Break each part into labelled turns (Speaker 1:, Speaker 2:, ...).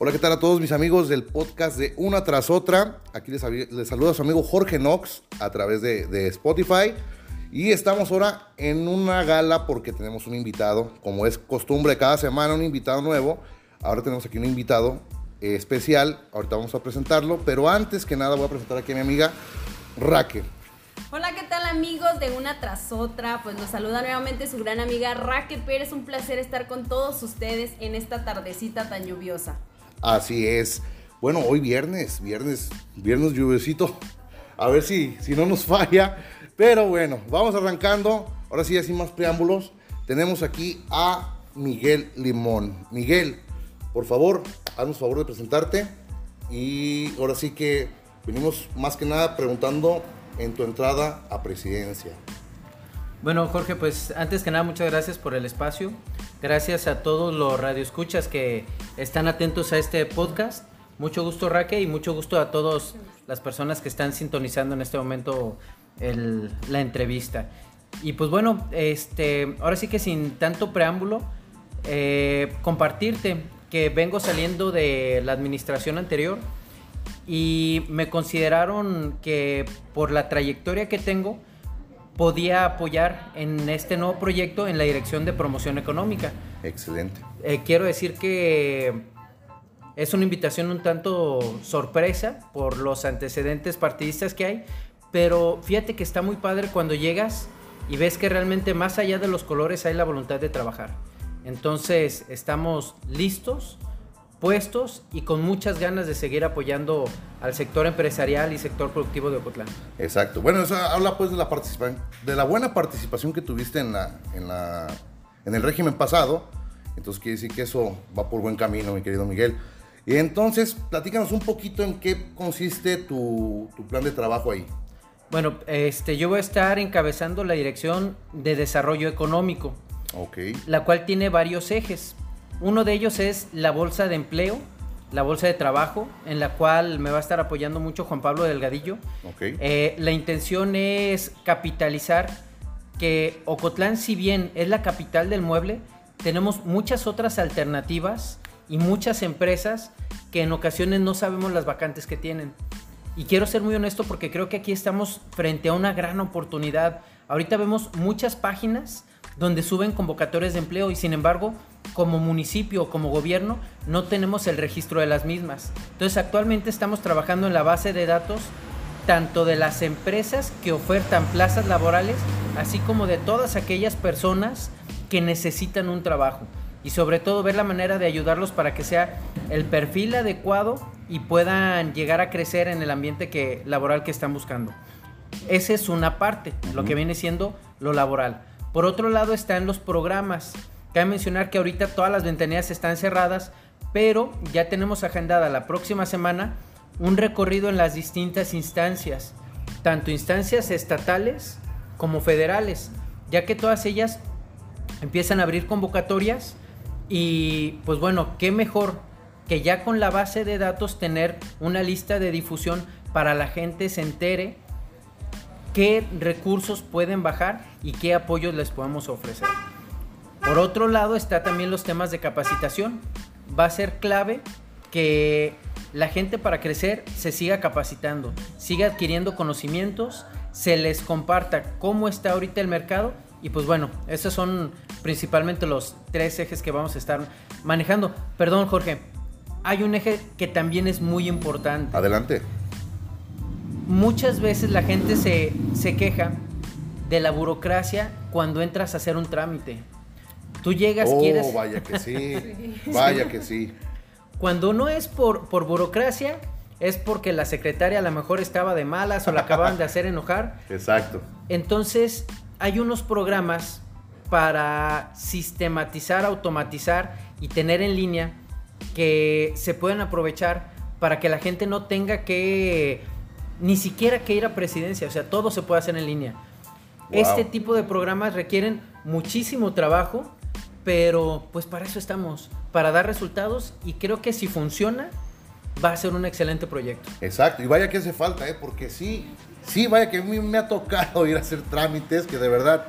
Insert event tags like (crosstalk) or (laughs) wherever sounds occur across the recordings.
Speaker 1: Hola, ¿qué tal a todos mis amigos del podcast de Una tras otra? Aquí les, les saluda su amigo Jorge Knox a través de, Spotify. Y estamos ahora en una gala porque tenemos un invitado, como es costumbre cada semana, un invitado nuevo. Ahora tenemos aquí un invitado eh, especial, ahorita vamos a presentarlo, pero antes que nada voy a presentar aquí a mi amiga Raquel.
Speaker 2: Hola, ¿qué tal amigos de una tras otra? Pues nos saluda nuevamente su gran amiga Raquel Pérez. Un placer estar con todos ustedes en esta tardecita tan lluviosa.
Speaker 1: Así es. Bueno, hoy viernes, viernes, viernes lluviosito. A ver si, si no nos (laughs) falla. Pero bueno, vamos arrancando. Ahora sí, sin más preámbulos. Tenemos aquí a Miguel Limón. Miguel, por favor, haznos favor de presentarte. Y ahora sí que venimos más que nada preguntando en tu entrada a presidencia.
Speaker 3: Bueno, Jorge, pues antes que nada, muchas gracias por el espacio. Gracias a todos los radioescuchas que están atentos a este podcast. Mucho gusto, Raque, y mucho gusto a todas las personas que están sintonizando en este momento la entrevista. Y pues bueno, este, ahora sí que sin tanto preámbulo, eh, compartirte que vengo saliendo de la administración anterior y me consideraron que por la trayectoria que tengo, podía apoyar en este nuevo proyecto en la dirección de promoción económica.
Speaker 1: Excelente.
Speaker 3: Eh, quiero decir que es una invitación un tanto sorpresa por los antecedentes partidistas que hay, pero fíjate que está muy padre cuando llegas y ves que realmente más allá de los colores hay la voluntad de trabajar. Entonces estamos listos puestos y con muchas ganas de seguir apoyando al sector empresarial y sector productivo de Ocotlán.
Speaker 1: Exacto. Bueno, eso habla pues de la participación, de la buena participación que tuviste en la, en la, en el régimen pasado. Entonces quiere decir que eso va por buen camino, mi querido Miguel. Y entonces, platícanos un poquito en qué consiste tu, tu plan de trabajo ahí.
Speaker 3: Bueno, este, yo voy a estar encabezando la dirección de desarrollo económico.
Speaker 1: Ok.
Speaker 3: La cual tiene varios ejes. Uno de ellos es la bolsa de empleo, la bolsa de trabajo, en la cual me va a estar apoyando mucho Juan Pablo Delgadillo. Eh, la intención es capitalizar que Ocotlán, si bien es la capital del mueble, tenemos muchas otras alternativas y muchas empresas que en ocasiones no sabemos las vacantes que tienen. Y quiero ser muy honesto porque creo que aquí estamos frente a una gran oportunidad. Ahorita vemos muchas páginas donde suben convocatorias de empleo y sin embargo, como municipio o como gobierno, no tenemos el registro de las mismas. Entonces, actualmente estamos trabajando en la base de datos tanto de las empresas que ofertan plazas laborales, así como de todas aquellas personas que necesitan un trabajo. Y sobre todo ver la manera de ayudarlos para que sea el perfil adecuado y puedan llegar a crecer en el ambiente que, laboral que están buscando. Esa es una parte, lo que viene siendo lo laboral. Por otro lado están los programas. Cabe mencionar que ahorita todas las ventanillas están cerradas, pero ya tenemos agendada la próxima semana un recorrido en las distintas instancias, tanto instancias estatales como federales, ya que todas ellas empiezan a abrir convocatorias y pues bueno, qué mejor que ya con la base de datos tener una lista de difusión para la gente se entere qué recursos pueden bajar y qué apoyos les podemos ofrecer. Por otro lado está también los temas de capacitación. Va a ser clave que la gente para crecer se siga capacitando, siga adquiriendo conocimientos, se les comparta cómo está ahorita el mercado y pues bueno, esos son principalmente los tres ejes que vamos a estar manejando. Perdón Jorge, hay un eje que también es muy importante.
Speaker 1: Adelante
Speaker 3: muchas veces la gente se, queja de la burocracia cuando entras a hacer un trámite. Tú llegas,
Speaker 1: oh,
Speaker 3: quieres...
Speaker 1: vaya que (laughs) sí, vaya que sí.
Speaker 3: Cuando no es por, por burocracia, es porque la secretaria a lo mejor estaba de malas o la acaban de hacer enojar. (laughs)
Speaker 1: Exacto.
Speaker 3: Entonces, hay unos programas para sistematizar, automatizar y tener en línea que se pueden aprovechar para que la gente no tenga que ni siquiera que ir a presidencia, o sea, todo se puede hacer en línea. Este tipo de programas requieren muchísimo trabajo, pero pues para eso estamos, para dar resultados y creo que si funciona va a ser un excelente proyecto.
Speaker 1: Exacto, y vaya que hace falta, ¿eh? porque sí, sí, vaya que a mí me ha tocado (laughs) ir a hacer trámites que de verdad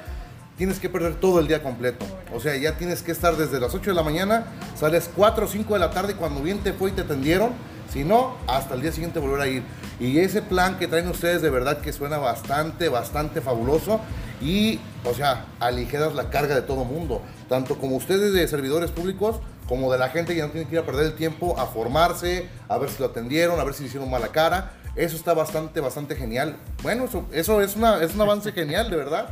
Speaker 1: tienes que perder todo el día completo. O sea, ya tienes que estar desde las 8 de la mañana, sales 4 o 5 de la tarde cuando bien te fue y te atendieron. Si no, hasta el día siguiente volver a ir. Y ese plan que traen ustedes de verdad que suena bastante, bastante fabuloso. Y, o sea, aligeras la carga de todo mundo. Tanto como ustedes de servidores públicos, como de la gente que no tiene que ir a perder el tiempo a formarse, a ver si lo atendieron, a ver si le hicieron mala cara. Eso está bastante, bastante genial. Bueno, eso, eso es, una, es un avance genial, de verdad.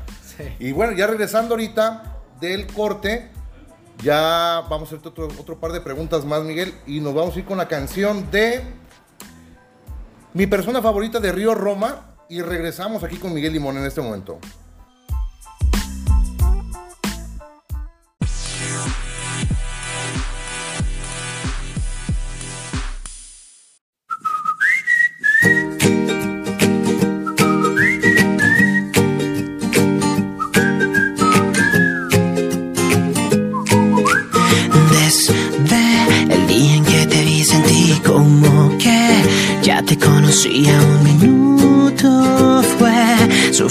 Speaker 1: Y bueno, ya regresando ahorita del corte, ya vamos a hacer otro, otro par de preguntas más, Miguel, y nos vamos a ir con la canción de mi persona favorita de Río Roma, y regresamos aquí con Miguel Limón en este momento.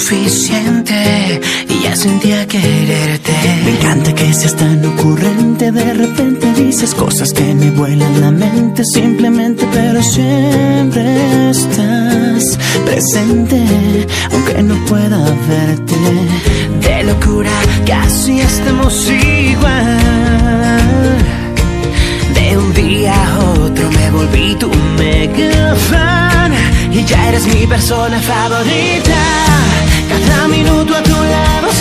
Speaker 4: Suficiente y ya sentía quererte. Me encanta que seas tan ocurrente, de repente dices cosas que me vuelan la mente simplemente, pero siempre estás presente, aunque no pueda verte. De locura casi estamos igual un día a otro me volví tu mega fan y ya eres mi persona favorita. Cada minuto a tu lado es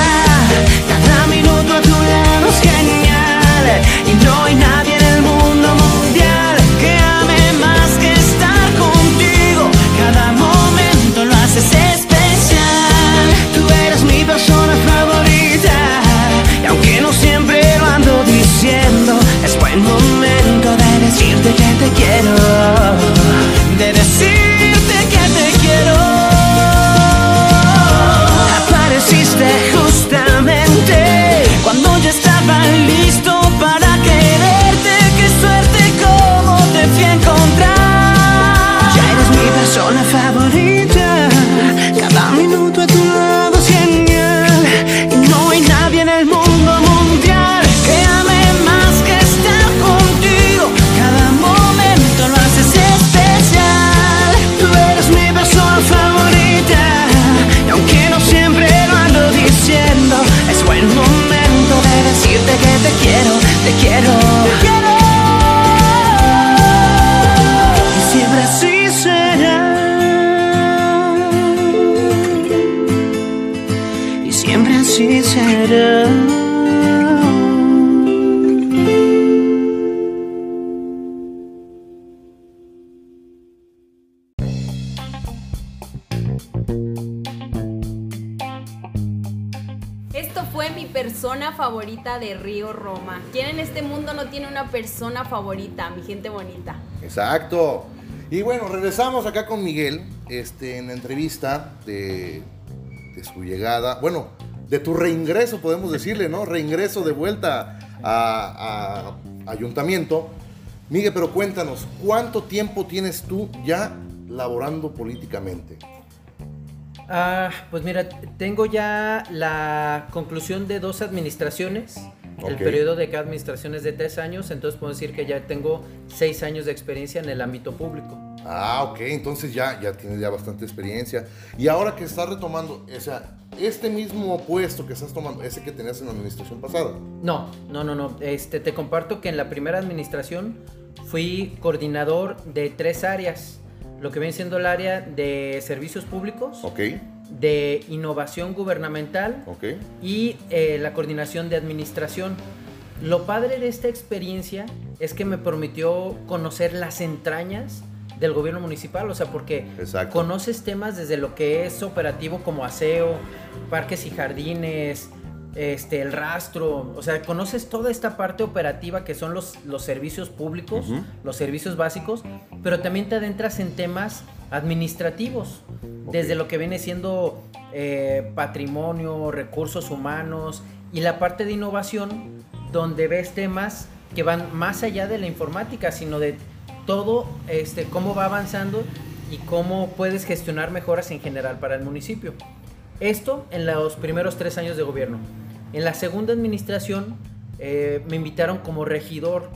Speaker 4: De
Speaker 2: Río Roma. ¿Quién en este mundo no tiene una persona favorita, mi gente bonita?
Speaker 1: Exacto. Y bueno, regresamos acá con Miguel, este, en la entrevista de, de su llegada, bueno, de tu reingreso, podemos decirle, ¿no? Reingreso de vuelta a, a ayuntamiento. Miguel, pero cuéntanos, ¿cuánto tiempo tienes tú ya laborando políticamente?
Speaker 3: Ah, pues mira, tengo ya la conclusión de dos administraciones. El periodo de cada administración es de tres años, entonces puedo decir que ya tengo seis años de experiencia en el ámbito público.
Speaker 1: Ah, ok, entonces ya, ya tienes ya bastante experiencia. Y ahora que estás retomando, o sea, este mismo puesto que estás tomando, ese que tenías en la administración pasada.
Speaker 3: No, no, no, no. Este, te comparto que en la primera administración fui coordinador de tres áreas, lo que viene siendo el área de servicios públicos, de innovación gubernamental y eh, la coordinación de administración. Lo padre de esta experiencia es que me permitió conocer las entrañas del gobierno municipal, o sea, porque conoces temas desde lo que es operativo como aseo, parques y jardines, este, el rastro, o sea, conoces toda esta parte operativa que son los, los servicios públicos, los servicios básicos, pero también te adentras en temas administrativos, desde lo que viene siendo eh, patrimonio, recursos humanos y la parte de innovación, donde ves temas que van más allá de la informática, sino de todo este, cómo va avanzando y cómo puedes gestionar mejoras en general para el municipio. Esto en los primeros tres años de gobierno. En la segunda administración eh, me invitaron como regidor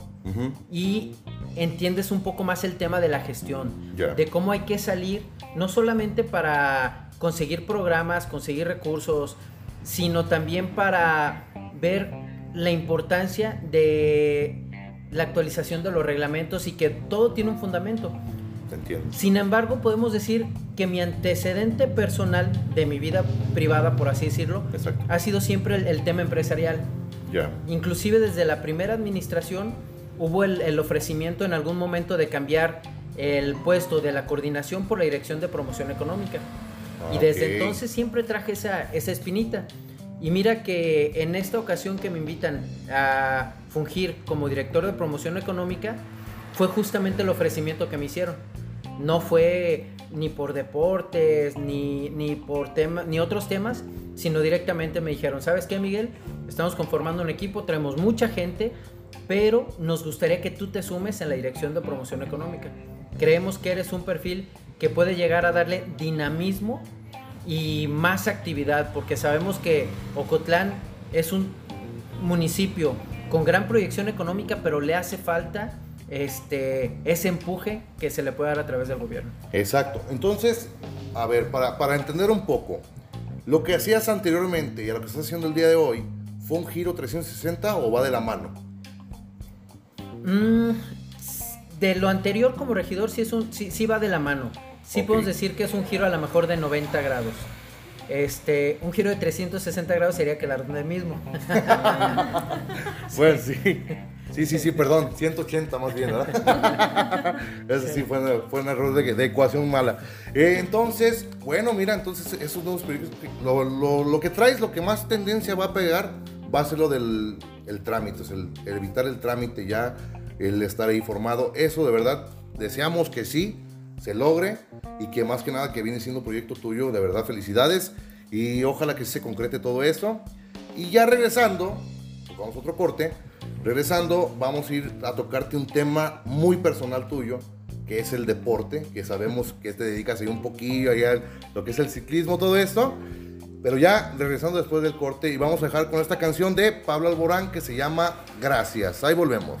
Speaker 3: y entiendes un poco más el tema de la gestión, de cómo hay que salir, no solamente para conseguir programas, conseguir recursos, sino también para ver la importancia de la actualización de los reglamentos y que todo tiene un fundamento. Sin embargo, podemos decir que mi antecedente personal de mi vida privada, por así decirlo, ha sido siempre el, tema empresarial. Inclusive desde la primera administración hubo el, ofrecimiento en algún momento de cambiar el puesto de la coordinación por la dirección de promoción económica. y desde entonces siempre traje esa, esa espinita. Y mira que en esta ocasión que me invitan a fungir como director de promoción económica, fue justamente el ofrecimiento que me hicieron. No fue ni por deportes, ni, ni por tema, ni otros temas, sino directamente me dijeron, ¿sabes qué, Miguel? Estamos conformando un equipo, traemos mucha gente, pero nos gustaría que tú te sumes en la dirección de promoción económica. Creemos que eres un perfil que puede llegar a darle dinamismo y más actividad, porque sabemos que Ocotlán es un municipio con gran proyección económica, pero le hace falta este, ese empuje que se le puede dar a través del gobierno.
Speaker 1: Exacto. Entonces, a ver, para, para entender un poco, lo que hacías anteriormente y a lo que estás haciendo el día de hoy, ¿fue un giro 360 o va de la mano?
Speaker 3: Mm, de lo anterior como regidor sí, es un, sí, va de la mano. Sí podemos decir que es un giro a lo mejor de 90 grados. Este, un giro de 360 grados sería que el mismo. (laughs)
Speaker 1: pues sí. (laughs) Sí, sí, sí, perdón, 180 más bien, ¿verdad? (laughs) Ese sí fue, un error de, ecuación mala. Eh, entonces, bueno, mira, entonces esos nuevos proyectos, lo, lo, que traes, lo que más tendencia va a pegar, va a ser lo del el trámite, el, el evitar el trámite ya, el estar ahí formado. Eso de verdad, deseamos que sí, se logre y que más que nada que viene siendo proyecto tuyo, de verdad felicidades y ojalá que se concrete todo eso. Y ya regresando, vamos a otro corte Regresando, vamos a ir a tocarte un tema muy personal tuyo, que es el deporte, que sabemos que te dedicas ahí un poquillo, allá lo que es el ciclismo, todo esto. Pero ya regresando después del corte y vamos a dejar con esta canción de Pablo Alborán que se llama Gracias. Ahí volvemos.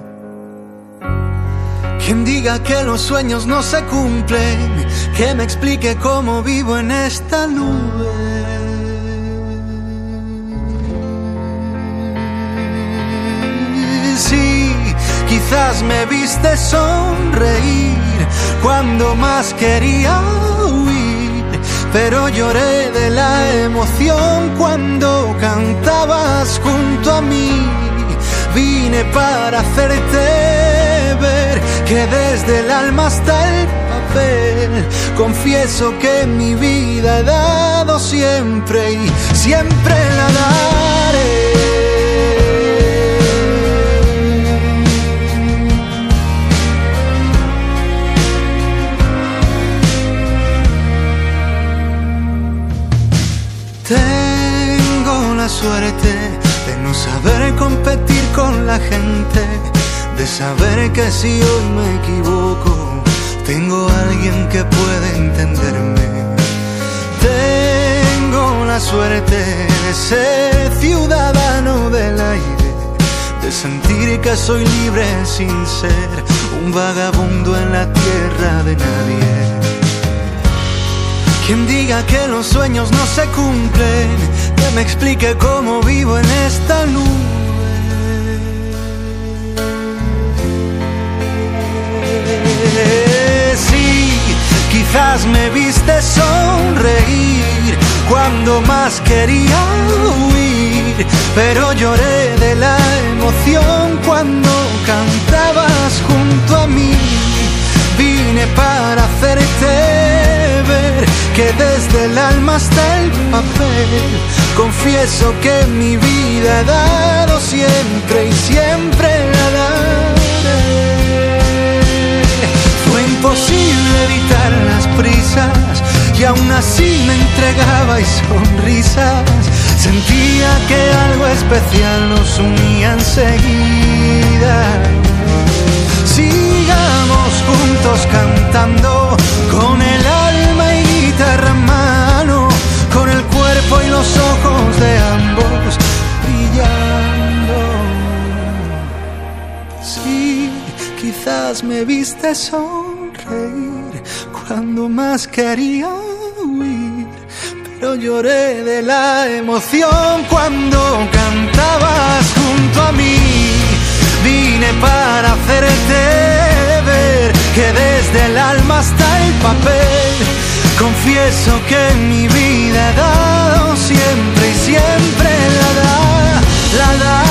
Speaker 5: Quien diga que los sueños no se cumplen, que me explique cómo vivo en esta nube. Sí, quizás me viste sonreír cuando más quería huir, pero lloré de la emoción cuando cantabas junto a mí. Vine para hacerte ver que desde el alma hasta el papel. Confieso que mi vida he dado siempre y siempre la daré. Tengo la suerte de no saber competir con la gente, de saber que si hoy me equivoco, tengo alguien que puede entenderme. Tengo la suerte de ser ciudadano del aire, de sentir que soy libre sin ser un vagabundo en la tierra de nadie. Quien diga que los sueños no se cumplen, que me explique cómo vivo en esta Sí, quizás me viste sonreír cuando más quería huir, pero lloré de la emoción cuando cantabas junto a mí. Vine para hacerte ver que desde el alma hasta el papel confieso que mi vida he dado siempre y siempre la daré. Imposible evitar las prisas y aún así me entregaba y sonrisas. Sentía que algo especial nos unía enseguida. Sigamos juntos cantando con el alma y guitarra en mano, con el cuerpo y los ojos de ambos brillando. Sí, quizás me viste cuando más quería huir, pero lloré de la emoción cuando cantabas junto a mí. Vine para hacerte ver que desde el alma hasta el papel confieso que mi vida he dado siempre y siempre la da, la daré.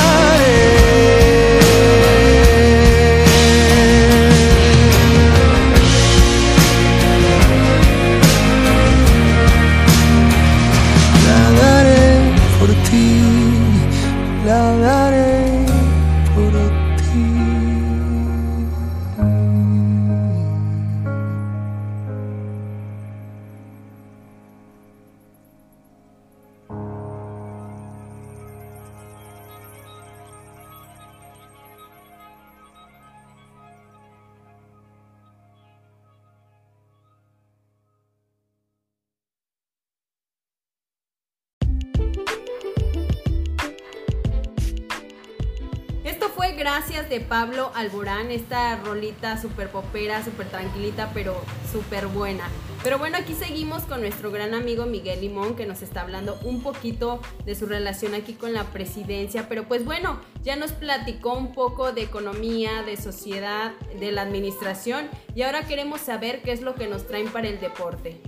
Speaker 2: Gracias de Pablo Alborán, esta rolita súper popera, súper tranquilita, pero súper buena. Pero bueno, aquí seguimos con nuestro gran amigo Miguel Limón, que nos está hablando un poquito de su relación aquí con la presidencia. Pero pues bueno, ya nos platicó un poco de economía, de sociedad, de la administración, y ahora queremos saber qué es lo que nos traen para el deporte.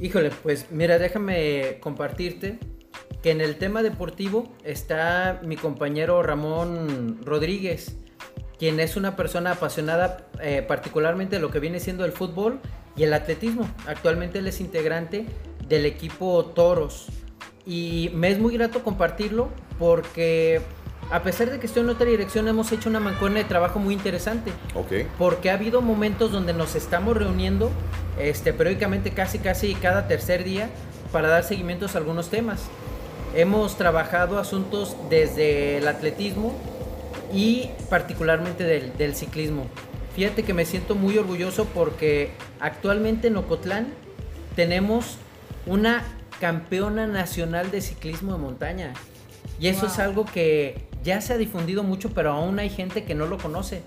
Speaker 3: Híjole, pues mira, déjame compartirte que en el tema deportivo está mi compañero Ramón Rodríguez, quien es una persona apasionada eh, particularmente de lo que viene siendo el fútbol y el atletismo. Actualmente él es integrante del equipo Toros y me es muy grato compartirlo porque a pesar de que estoy en otra dirección hemos hecho una mancuerna de trabajo muy interesante.
Speaker 1: Ok.
Speaker 3: Porque ha habido momentos donde nos estamos reuniendo este, periódicamente casi casi cada tercer día para dar seguimientos a algunos temas. Hemos trabajado asuntos desde el atletismo y particularmente del, del ciclismo. Fíjate que me siento muy orgulloso porque actualmente en Ocotlán tenemos una campeona nacional de ciclismo de montaña. Y eso es algo que ya se ha difundido mucho, pero aún hay gente que no lo conoce.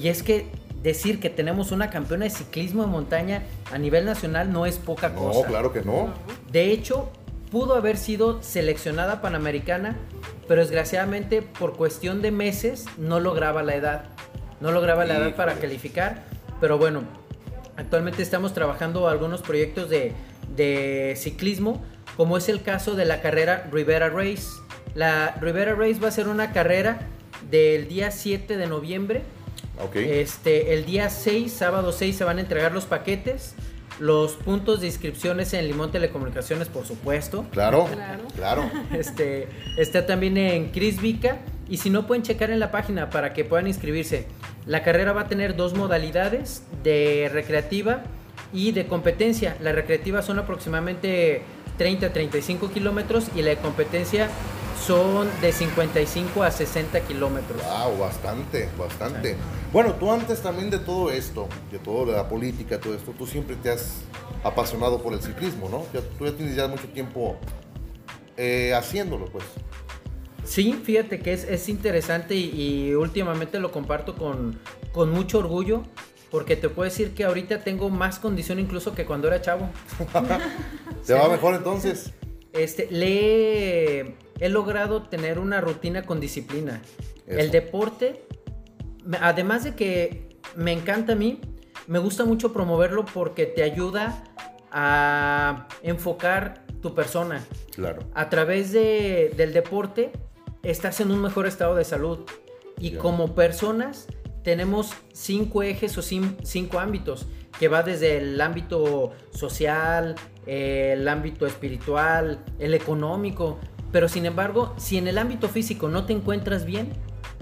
Speaker 3: Y es que decir que tenemos una campeona de ciclismo de montaña a nivel nacional no es poca
Speaker 1: No,
Speaker 3: cosa.
Speaker 1: claro que no.
Speaker 3: De hecho, pudo haber sido seleccionada panamericana, pero desgraciadamente por cuestión de meses no lograba la edad. No lograba la edad para
Speaker 1: Híjole.
Speaker 3: calificar, pero bueno, actualmente estamos trabajando algunos proyectos de, de ciclismo, como es el caso de la carrera Rivera Race. La Rivera Race va a ser una carrera del día 7 de noviembre Este, el día 6, sábado 6, se van a entregar los paquetes. Los puntos de inscripciones en Limón Telecomunicaciones, por supuesto.
Speaker 1: Claro, claro. (laughs)
Speaker 3: Este, está también en Cris Vica. Y si no, pueden checar en la página para que puedan inscribirse. La carrera va a tener dos modalidades, de recreativa y de competencia. La recreativa son aproximadamente 30-35 kilómetros y la de competencia son de 55 a 60 kilómetros.
Speaker 1: Wow, bastante, bastante. Bueno, tú antes también de todo esto, de todo de la política, todo esto, tú siempre te has apasionado por el ciclismo, ¿no? tú ya tienes ya mucho tiempo eh, haciéndolo, pues.
Speaker 3: Sí, fíjate que es, interesante y, últimamente lo comparto con, con mucho orgullo porque te puedo decir que ahorita tengo más condición incluso que cuando era chavo. (laughs)
Speaker 1: ¿Te va mejor entonces?
Speaker 3: Este, le he, logrado tener una rutina con disciplina. El deporte, además de que me encanta a mí, me gusta mucho promoverlo porque te ayuda a enfocar tu persona.
Speaker 1: Claro.
Speaker 3: A través de, del deporte estás en un mejor estado de salud. Y como personas tenemos cinco ejes o cinco ámbitos, que va desde el ámbito social, el ámbito espiritual, el económico. Pero sin embargo, si en el ámbito físico no te encuentras bien,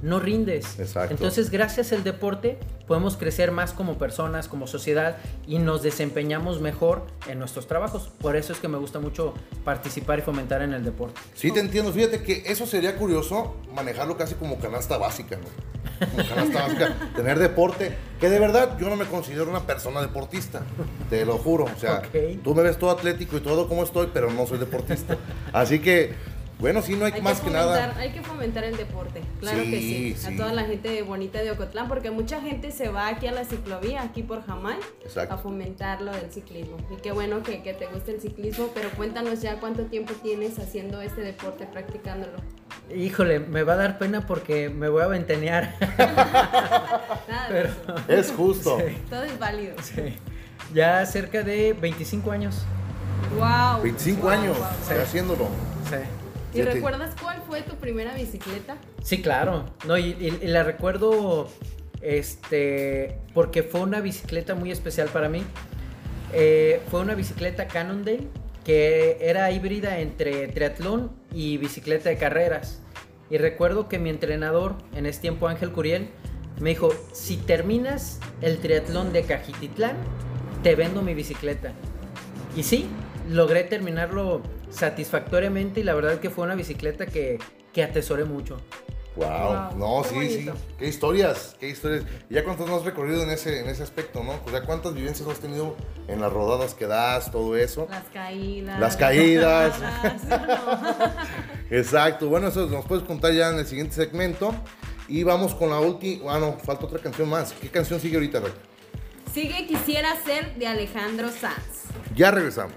Speaker 3: no rindes.
Speaker 1: Exacto.
Speaker 3: Entonces, gracias al deporte, podemos crecer más como personas, como sociedad y nos desempeñamos mejor en nuestros trabajos. Por eso es que me gusta mucho participar y fomentar en el deporte.
Speaker 1: Sí, te entiendo. Fíjate que eso sería curioso manejarlo casi como canasta básica, ¿no? Como canasta (laughs) básica, tener deporte, que de verdad yo no me considero una persona deportista, te lo juro. O sea, tú me ves todo atlético y todo como estoy, pero no soy deportista. Así que bueno, sí, no hay, más que, nada.
Speaker 2: Hay que fomentar el deporte, claro que sí. A toda la gente bonita de Ocotlán, porque mucha gente se va aquí a la ciclovía, aquí por Jamay, a fomentar lo del ciclismo. Y qué bueno que, te guste el ciclismo, pero cuéntanos ya cuánto tiempo tienes haciendo este deporte, practicándolo.
Speaker 3: Híjole, me va a dar pena porque me voy a ventenear. (laughs)
Speaker 1: Pero, es justo.
Speaker 2: Todo es válido.
Speaker 3: Ya cerca de 25 años.
Speaker 2: Wow.
Speaker 1: 25 años haciéndolo.
Speaker 2: Sí. ¿Y recuerdas cuál fue tu primera bicicleta?
Speaker 3: Sí, claro. No, y, la recuerdo este porque fue una bicicleta muy especial para mí. Eh, fue una bicicleta Cannondale que era híbrida entre triatlón y bicicleta de carreras. Y recuerdo que mi entrenador, en ese tiempo Ángel Curiel, me dijo, si terminas el triatlón de Cajititlán, te vendo mi bicicleta. Y sí, logré terminarlo satisfactoriamente y la verdad que fue una bicicleta que, que atesoré mucho.
Speaker 1: Wow, no, sí, sí. Qué historias, qué historias. ¿Y ya cuántos has recorrido en ese, en ese aspecto, no? O sea, ¿cuántas vivencias has tenido en las rodadas que das, todo eso?
Speaker 2: Las caídas.
Speaker 1: Las caídas. (laughs) Exacto. Bueno, eso nos puedes contar ya en el siguiente segmento. Y vamos con la última. Ah, no, falta otra canción más. ¿Qué canción sigue ahorita,
Speaker 2: Sigue Quisiera ser de Alejandro Sanz.
Speaker 1: Ya regresamos.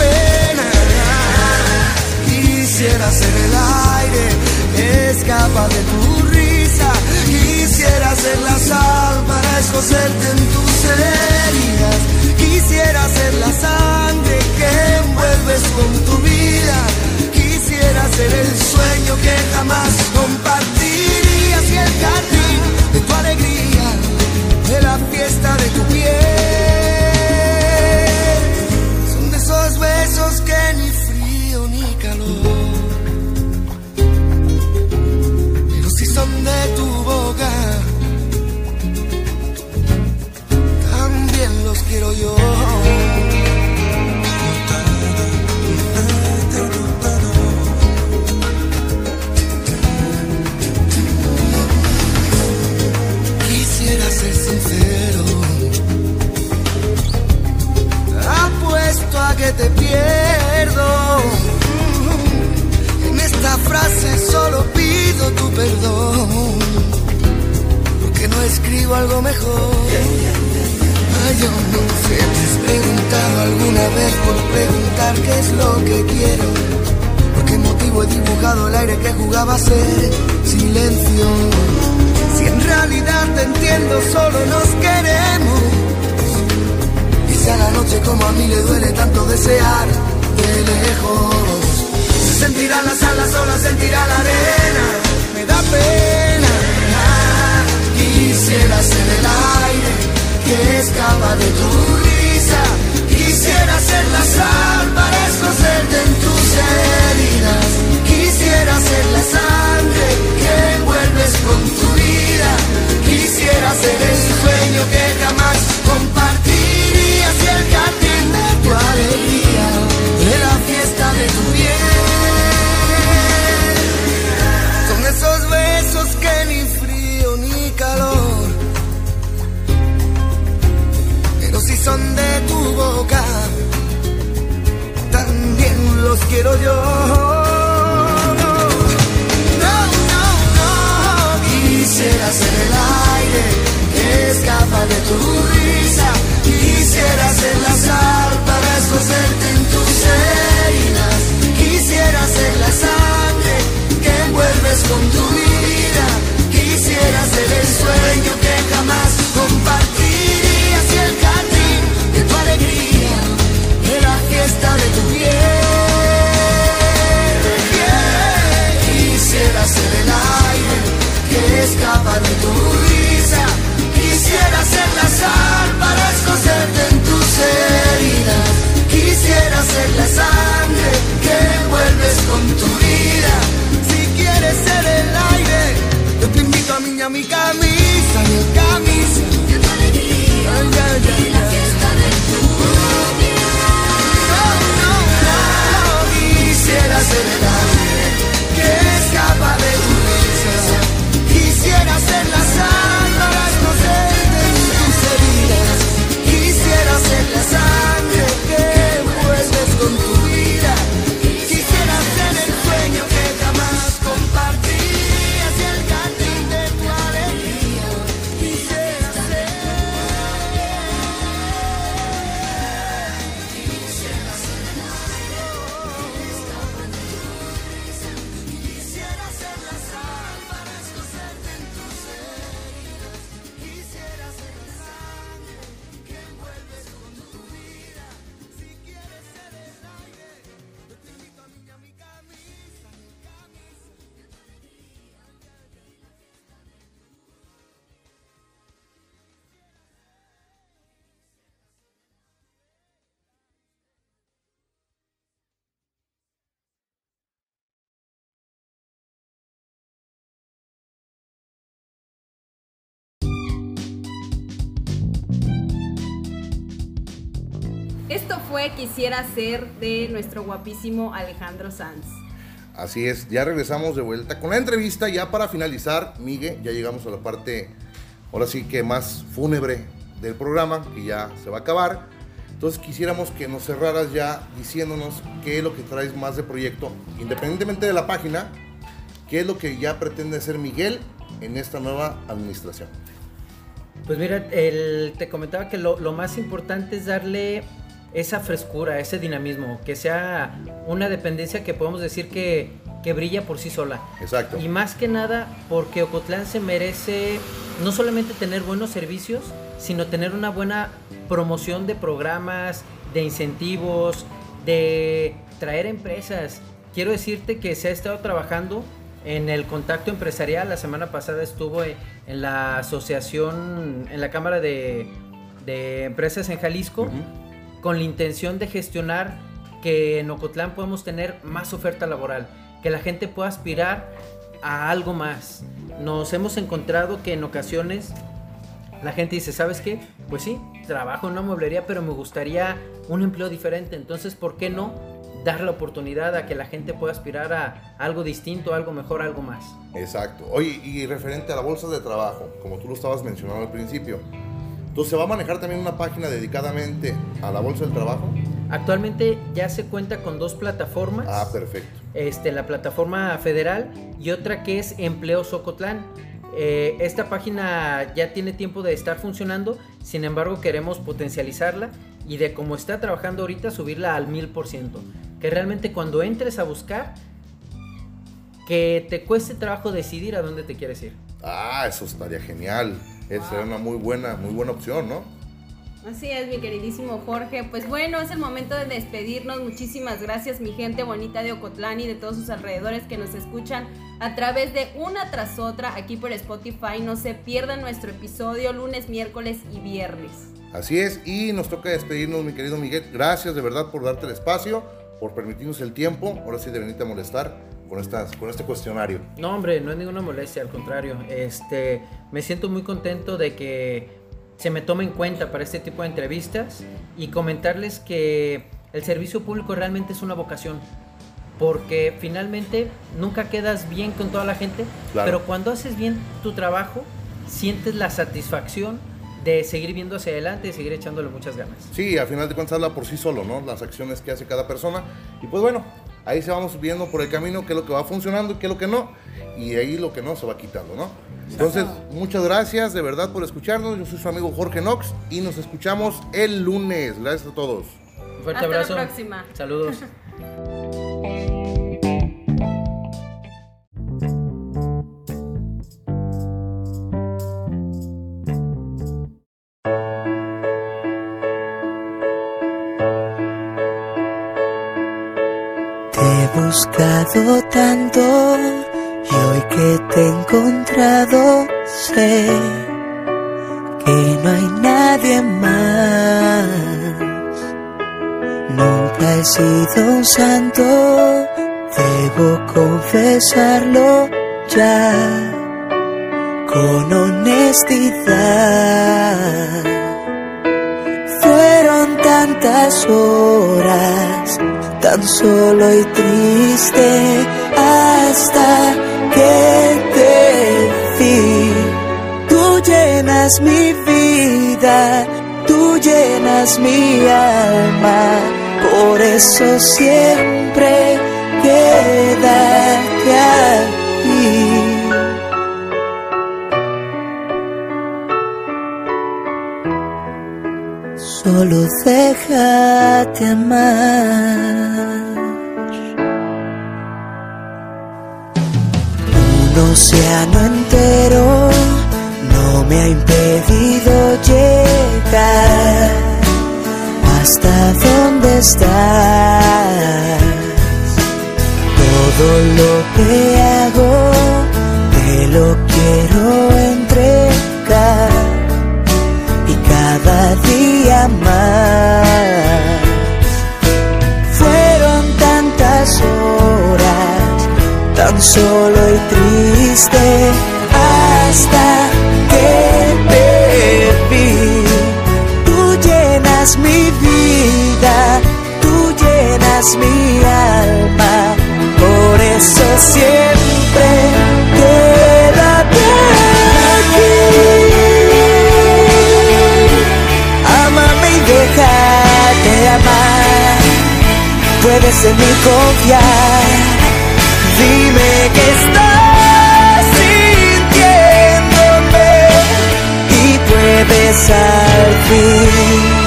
Speaker 1: pena. Quisiera ser el aire, escapa de tu
Speaker 6: risa. Quisiera ser la sal para escocerte ¿Por qué motivo he dibujado el aire que jugaba a ser silencio? Si en realidad te entiendo, solo nos queremos. Y si a la noche como a mí le duele tanto desear de lejos. Se sentirá la sala sola, sentirá la arena. Me da pena. Quisiera ser el aire que escapa de tu risa. Quisiera ser la sal en tus heridas. Quisiera ser la sangre que envuelves con tu vida. Quisiera ser el sueño que jamás compartirías y el jardín de tu alegría, de la fiesta de tu piel. Son esos besos que ni frío ni calor, pero si son de quiero yo. Quisiera ser el
Speaker 2: fue Quisiera ser de nuestro guapísimo Alejandro Sanz.
Speaker 1: Así es, ya regresamos de vuelta con la entrevista. Ya para finalizar, Miguel, ya llegamos a la parte, ahora sí que más fúnebre del programa, que ya se va a acabar. Entonces quisiéramos que nos cerraras ya diciéndonos qué es lo que traes más de proyecto, independientemente de la página, qué es lo que ya pretende hacer Miguel en esta nueva administración.
Speaker 3: Pues mira, el- te comentaba que lo, lo más importante es darle esa frescura, ese dinamismo, que sea una dependencia que podemos decir que, que brilla por sí sola.
Speaker 1: Exacto.
Speaker 3: Y más que nada porque Ocotlán se merece no solamente tener buenos servicios, sino tener una buena promoción de programas, de incentivos, de traer empresas. Quiero decirte que se ha estado trabajando en el contacto empresarial. La semana pasada estuvo en la asociación, en la Cámara de, de Empresas en Jalisco, con la intención de gestionar que en Ocotlán podemos tener más oferta laboral, que la gente pueda aspirar a algo más. Nos hemos encontrado que en ocasiones la gente dice, ¿sabes qué? Pues sí, trabajo en una mueblería, pero me gustaría un empleo diferente. Entonces, ¿por qué no dar la oportunidad a que la gente pueda aspirar a algo distinto, algo mejor, algo más?
Speaker 1: Exacto. Oye, y referente a la bolsa de trabajo, como tú lo estabas mencionando al principio, entonces se va a manejar también una página dedicadamente a la bolsa del trabajo.
Speaker 3: Actualmente ya se cuenta con dos plataformas.
Speaker 1: Ah, perfecto.
Speaker 3: este, la plataforma federal y otra que es Empleo Socotlán. Eh, esta página ya tiene tiempo de estar funcionando, sin embargo queremos potencializarla y de cómo está trabajando ahorita subirla al mil por ciento. Que realmente cuando entres a buscar, que te cueste trabajo decidir a dónde te quieres ir.
Speaker 1: Ah, eso estaría genial. Esa sería una muy buena, muy buena opción, ¿no?
Speaker 2: Así es, mi queridísimo Jorge. Pues bueno, es el momento de despedirnos. Muchísimas gracias, mi gente bonita de Ocotlán y de todos sus alrededores que nos escuchan a través de una tras otra aquí por Spotify. No se pierdan nuestro episodio lunes, miércoles y viernes.
Speaker 1: Así es, y nos toca despedirnos, mi querido Miguel. Gracias de verdad por darte el espacio, por permitirnos el tiempo. Ahora sí de venirte a molestar con, estas, con este cuestionario.
Speaker 3: No, hombre, no es ninguna molestia, al contrario. Este, me siento muy contento de que se me tome en cuenta para este tipo de entrevistas y comentarles que el servicio público realmente es una vocación. Porque finalmente nunca quedas bien con toda la gente, pero cuando haces bien tu trabajo, sientes la satisfacción de seguir viendo hacia adelante y seguir echándole muchas ganas.
Speaker 1: Sí, al final de cuentas habla por sí solo, ¿no? Las acciones que hace cada persona. Y pues bueno, ahí se vamos viendo por el camino qué es lo que va funcionando y qué es lo que no. Y ahí lo que no se va quitando, ¿no? Entonces, muchas gracias de verdad por escucharnos. Yo soy su amigo Jorge Knox y nos escuchamos el lunes. Gracias a todos.
Speaker 3: Un fuerte
Speaker 2: Hasta
Speaker 3: abrazo.
Speaker 2: la próxima.
Speaker 3: Saludos. (laughs)
Speaker 4: Nunca he sido un santo, debo confesarlo ya con honestidad. Fueron tantas horas, tan solo y triste, hasta que te vi. Tú llenas mi vida, tú llenas mi alma, por eso siempre quédate aquí. Solo déjate amar. Un océano entero no me ha impedido llegar donde estás. Todo lo que hago te lo quiero entregar y cada día más. Fueron tantas horas, tan solo y triste, hasta llenas mi alma, por eso siempre quédate aquí. Amame y déjate amar. Puedes en mí confiar. Dime que estás sintiéndome y puedes al fin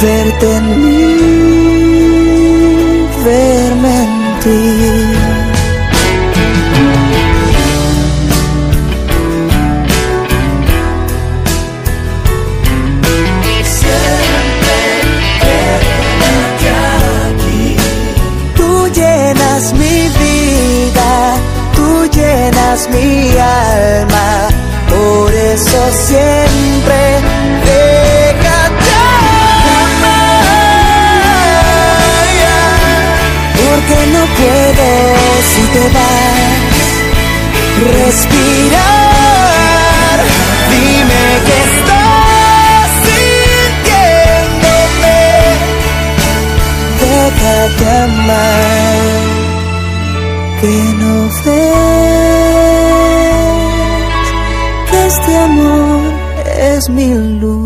Speaker 4: verte en mí, verme en ti. Mi alma, por eso siempre respirar. Dime que estás sintiéndome déjate amar, que no ves que este amor es mi luz.